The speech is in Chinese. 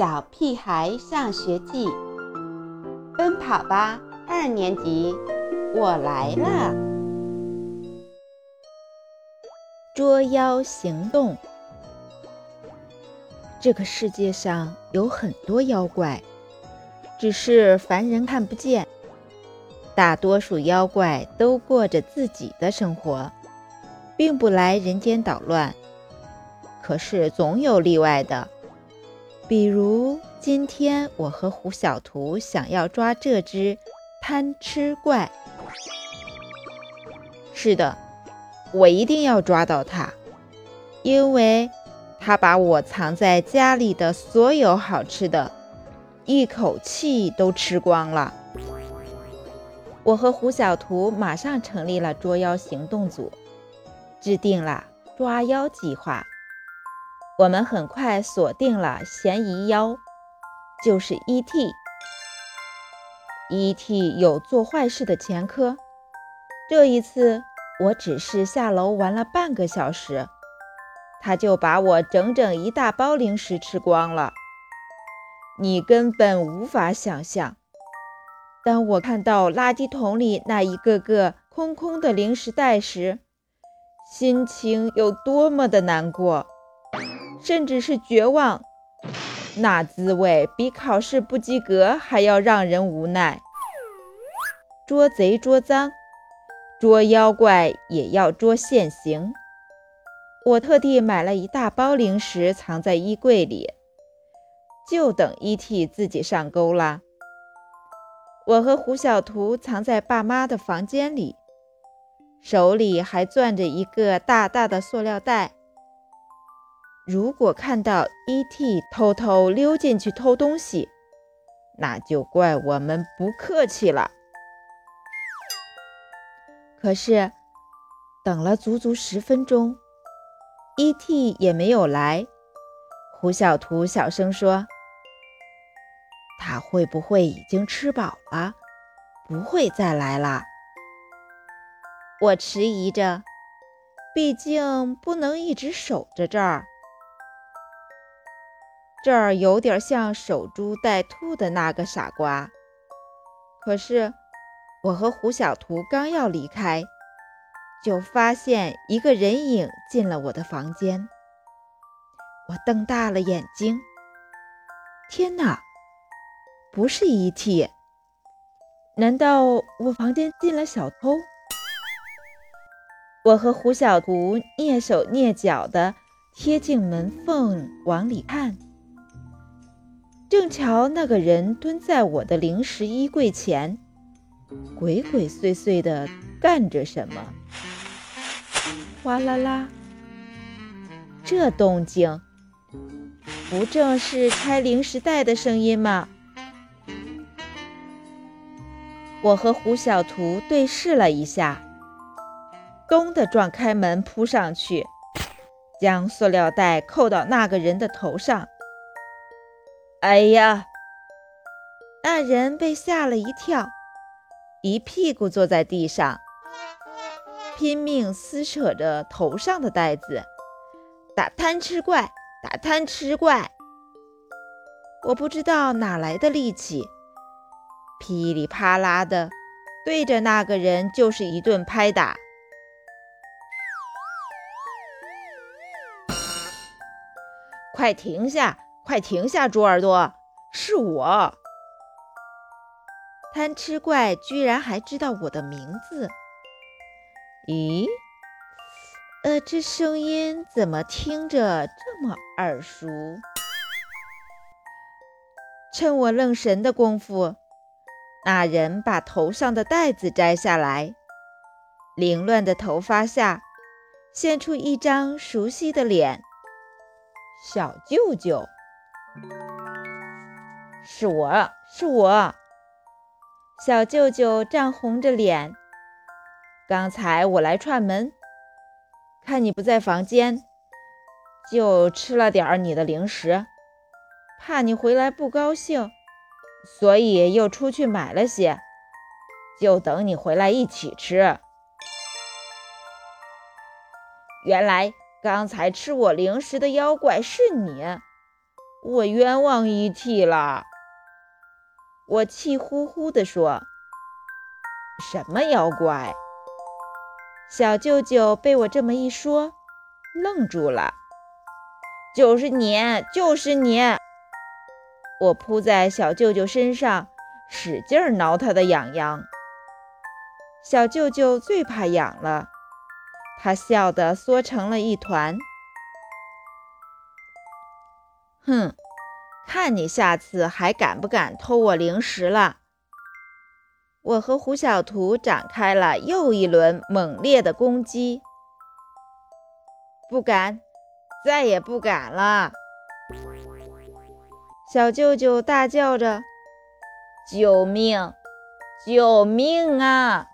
小屁孩上学记》，奔跑吧二年级，我来了！捉妖行动。这个世界上有很多妖怪，只是凡人看不见。大多数妖怪都过着自己的生活，并不来人间捣乱。可是总有例外的，比如今天我和胡小图想要抓这只贪吃怪。是的，我一定要抓到它，因为它把我藏在家里的所有好吃的，一口气都吃光了。我和胡小图马上成立了捉妖行动组，制定了抓妖计划。我们很快锁定了嫌疑妖，就是 E.T。E.T 有做坏事的前科，这一次我只是下楼玩了半个小时，他就把我整整一大包零食吃光了。你根本无法想象。当我看到垃圾桶里那一个个空空的零食袋时，心情有多么的难过，甚至是绝望。那滋味比考试不及格还要让人无奈。捉贼捉赃，捉妖怪也要捉现行。我特地买了一大包零食藏在衣柜里，就等 E.T. 自己上钩啦。我和胡小图藏在爸妈的房间里，手里还攥着一个大大的塑料袋。如果看到 E.T. 偷偷溜进去偷东西，那就怪我们不客气了。可是，等了足足十分钟，E.T. 也没有来。胡小图小声说。他会不会已经吃饱了，不会再来了？我迟疑着，毕竟不能一直守着这儿。这儿有点像守株待兔的那个傻瓜。可是，我和胡小图刚要离开，就发现一个人影进了我的房间。我瞪大了眼睛，天哪！不是 E.T.，难道我房间进了小偷？我和胡小图蹑手蹑脚地贴近门缝往里看，正巧那个人蹲在我的零食衣柜前，鬼鬼祟祟地干着什么。哗啦啦，这动静不正是拆零食袋的声音吗？我和胡小图对视了一下，咚的撞开门扑上去，将塑料袋扣到那个人的头上。哎呀！那人被吓了一跳，一屁股坐在地上，拼命撕扯着头上的袋子，打贪吃怪，打贪吃怪！我不知道哪来的力气。噼里啪啦的，对着那个人就是一顿拍打。快停下！快停下！猪耳朵，是我。贪吃怪居然还知道我的名字？咦？呃，这声音怎么听着这么耳熟？趁我愣神的功夫。那人把头上的袋子摘下来，凌乱的头发下现出一张熟悉的脸。小舅舅，是我是我。小舅舅涨红着脸，刚才我来串门，看你不在房间，就吃了点你的零食，怕你回来不高兴。所以又出去买了些，就等你回来一起吃。原来刚才吃我零食的妖怪是你，我冤枉一替了。”我气呼呼地说：“什么妖怪？”小舅舅被我这么一说，愣住了。“就是你，就是你！”我扑在小舅舅身上，使劲挠他的痒痒。小舅舅最怕痒了，他笑得缩成了一团。哼，看你下次还敢不敢偷我零食了！我和胡小图展开了又一轮猛烈的攻击。不敢，再也不敢了！小舅舅大叫着：“救命！救命啊！”